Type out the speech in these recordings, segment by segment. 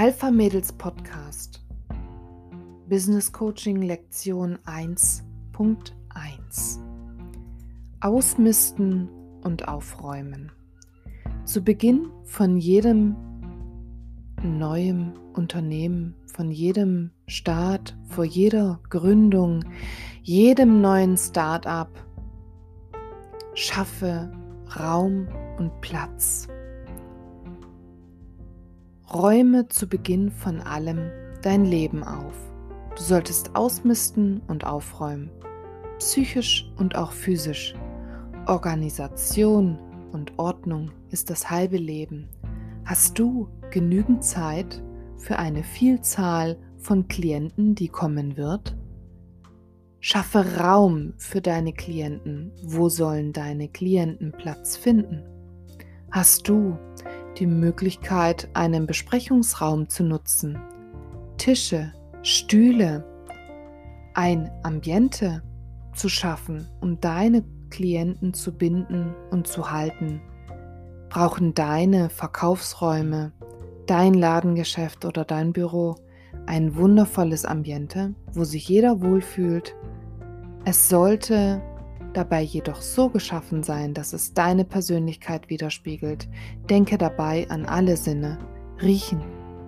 Alpha Mädels Podcast. Business Coaching Lektion 1.1 Ausmisten und aufräumen. Zu Beginn von jedem neuen Unternehmen, von jedem Start, vor jeder Gründung, jedem neuen Start-up. Schaffe Raum und Platz Räume zu Beginn von allem dein Leben auf. Du solltest ausmisten und aufräumen, psychisch und auch physisch. Organisation und Ordnung ist das halbe Leben. Hast du genügend Zeit für eine Vielzahl von Klienten, die kommen wird? Schaffe Raum für deine Klienten. Wo sollen deine Klienten Platz finden? Hast du die Möglichkeit, einen Besprechungsraum zu nutzen, Tische, Stühle, ein Ambiente zu schaffen, um deine Klienten zu binden und zu halten, brauchen deine Verkaufsräume, dein Ladengeschäft oder dein Büro ein wundervolles Ambiente, wo sich jeder wohlfühlt. Es sollte dabei jedoch so geschaffen sein, dass es deine Persönlichkeit widerspiegelt. Denke dabei an alle Sinne. Riechen,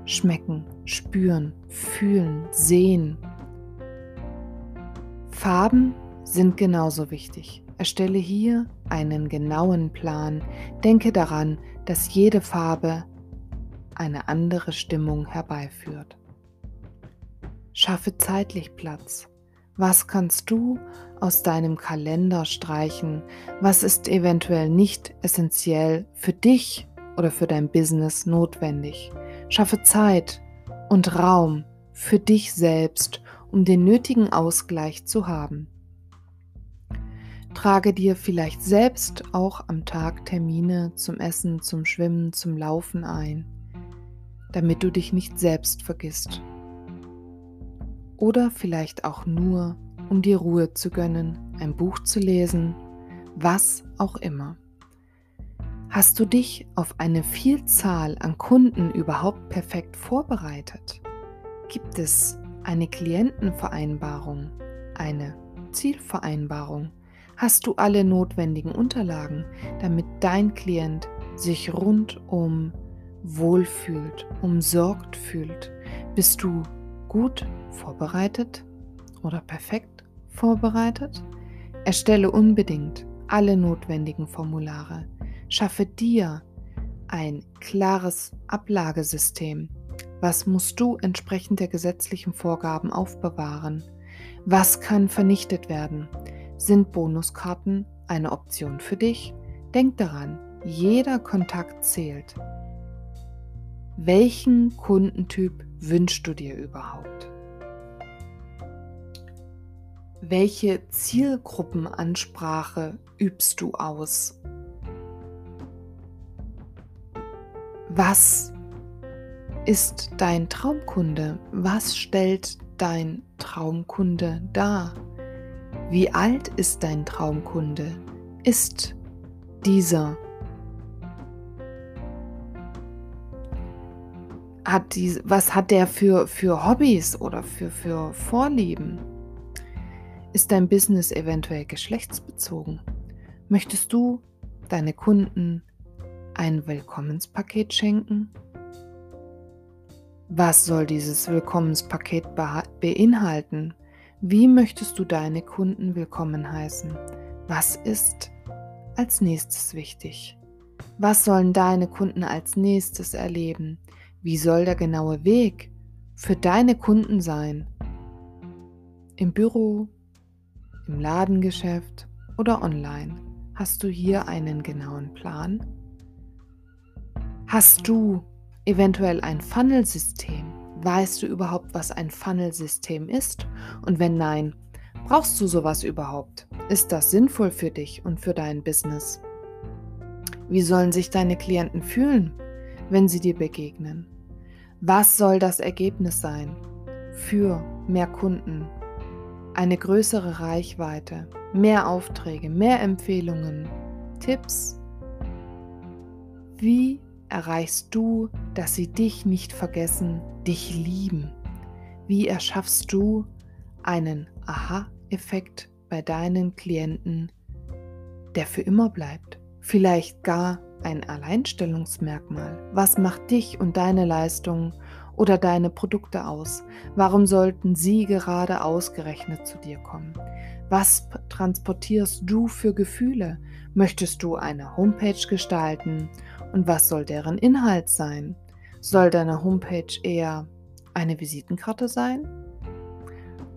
schmecken, spüren, fühlen, sehen. Farben sind genauso wichtig. Erstelle hier einen genauen Plan. Denke daran, dass jede Farbe eine andere Stimmung herbeiführt. Schaffe zeitlich Platz. Was kannst du aus deinem Kalender streichen? Was ist eventuell nicht essentiell für dich oder für dein Business notwendig? Schaffe Zeit und Raum für dich selbst, um den nötigen Ausgleich zu haben. Trage dir vielleicht selbst auch am Tag Termine zum Essen, zum Schwimmen, zum Laufen ein, damit du dich nicht selbst vergisst oder vielleicht auch nur, um dir Ruhe zu gönnen, ein Buch zu lesen, was auch immer. Hast du dich auf eine Vielzahl an Kunden überhaupt perfekt vorbereitet? Gibt es eine Klientenvereinbarung, eine Zielvereinbarung? Hast du alle notwendigen Unterlagen, damit dein Klient sich rundum wohlfühlt, umsorgt fühlt? Bist du gut vorbereitet oder perfekt vorbereitet? Erstelle unbedingt alle notwendigen Formulare. Schaffe dir ein klares Ablagesystem. Was musst du entsprechend der gesetzlichen Vorgaben aufbewahren? Was kann vernichtet werden? Sind Bonuskarten eine Option für dich? Denk daran, jeder Kontakt zählt. Welchen Kundentyp wünschst du dir überhaupt? Welche Zielgruppenansprache übst du aus? Was ist dein Traumkunde? Was stellt dein Traumkunde dar? Wie alt ist dein Traumkunde? Ist dieser hat die, was hat der für, für Hobbys oder für, für Vorlieben? Ist dein Business eventuell geschlechtsbezogen? Möchtest du deine Kunden ein Willkommenspaket schenken? Was soll dieses Willkommenspaket beinhalten? Wie möchtest du deine Kunden willkommen heißen? Was ist als nächstes wichtig? Was sollen deine Kunden als nächstes erleben? Wie soll der genaue Weg für deine Kunden sein? Im Büro, im Ladengeschäft oder online? Hast du hier einen genauen Plan? Hast du eventuell ein Funnelsystem? Weißt du überhaupt, was ein Funnelsystem ist? Und wenn nein, brauchst du sowas überhaupt? Ist das sinnvoll für dich und für dein Business? Wie sollen sich deine Klienten fühlen, wenn sie dir begegnen? Was soll das Ergebnis sein für mehr Kunden, eine größere Reichweite, mehr Aufträge, mehr Empfehlungen, Tipps? Wie erreichst du, dass sie dich nicht vergessen, dich lieben? Wie erschaffst du einen Aha-Effekt bei deinen Klienten, der für immer bleibt? Vielleicht gar ein Alleinstellungsmerkmal. Was macht dich und deine Leistungen oder deine Produkte aus? Warum sollten sie gerade ausgerechnet zu dir kommen? Was transportierst du für Gefühle? Möchtest du eine Homepage gestalten? Und was soll deren Inhalt sein? Soll deine Homepage eher eine Visitenkarte sein?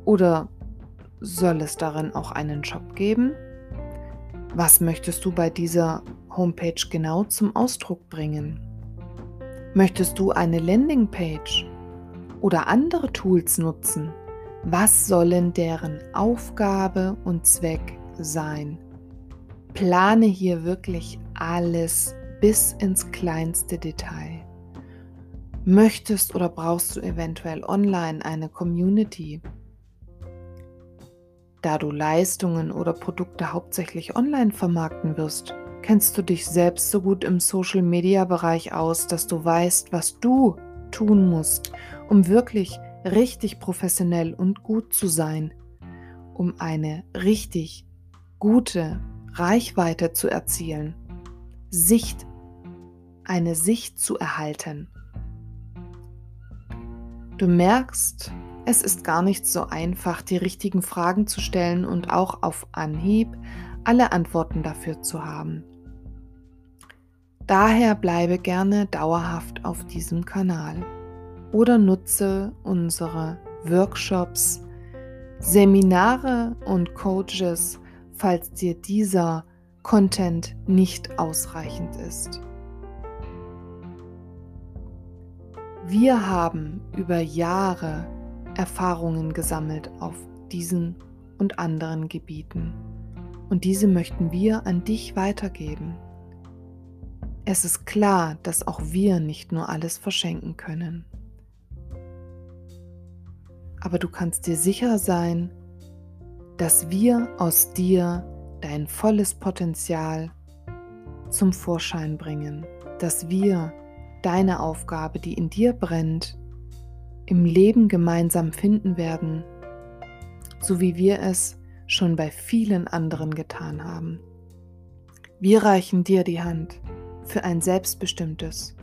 Oder soll es darin auch einen Shop geben? Was möchtest du bei dieser Homepage genau zum Ausdruck bringen? Möchtest du eine Landingpage oder andere Tools nutzen? Was sollen deren Aufgabe und Zweck sein? Plane hier wirklich alles bis ins kleinste Detail. Möchtest oder brauchst du eventuell online eine Community? Da du Leistungen oder Produkte hauptsächlich online vermarkten wirst, kennst du dich selbst so gut im Social-Media-Bereich aus, dass du weißt, was du tun musst, um wirklich richtig professionell und gut zu sein, um eine richtig gute Reichweite zu erzielen, Sicht, eine Sicht zu erhalten. Du merkst, es ist gar nicht so einfach, die richtigen Fragen zu stellen und auch auf Anhieb alle Antworten dafür zu haben. Daher bleibe gerne dauerhaft auf diesem Kanal oder nutze unsere Workshops, Seminare und Coaches, falls dir dieser Content nicht ausreichend ist. Wir haben über Jahre Erfahrungen gesammelt auf diesen und anderen Gebieten und diese möchten wir an dich weitergeben. Es ist klar, dass auch wir nicht nur alles verschenken können. Aber du kannst dir sicher sein, dass wir aus dir dein volles Potenzial zum Vorschein bringen, dass wir deine Aufgabe, die in dir brennt, im Leben gemeinsam finden werden, so wie wir es schon bei vielen anderen getan haben. Wir reichen dir die Hand für ein selbstbestimmtes,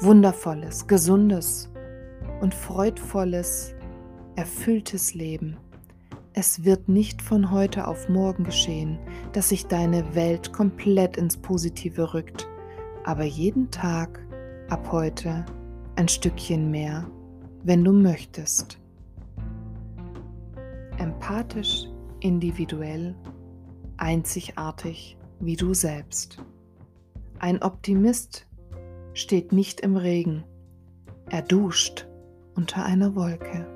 wundervolles, gesundes und freudvolles, erfülltes Leben. Es wird nicht von heute auf morgen geschehen, dass sich deine Welt komplett ins Positive rückt, aber jeden Tag ab heute ein Stückchen mehr, wenn du möchtest. Empathisch, individuell, einzigartig wie du selbst. Ein Optimist steht nicht im Regen, er duscht unter einer Wolke.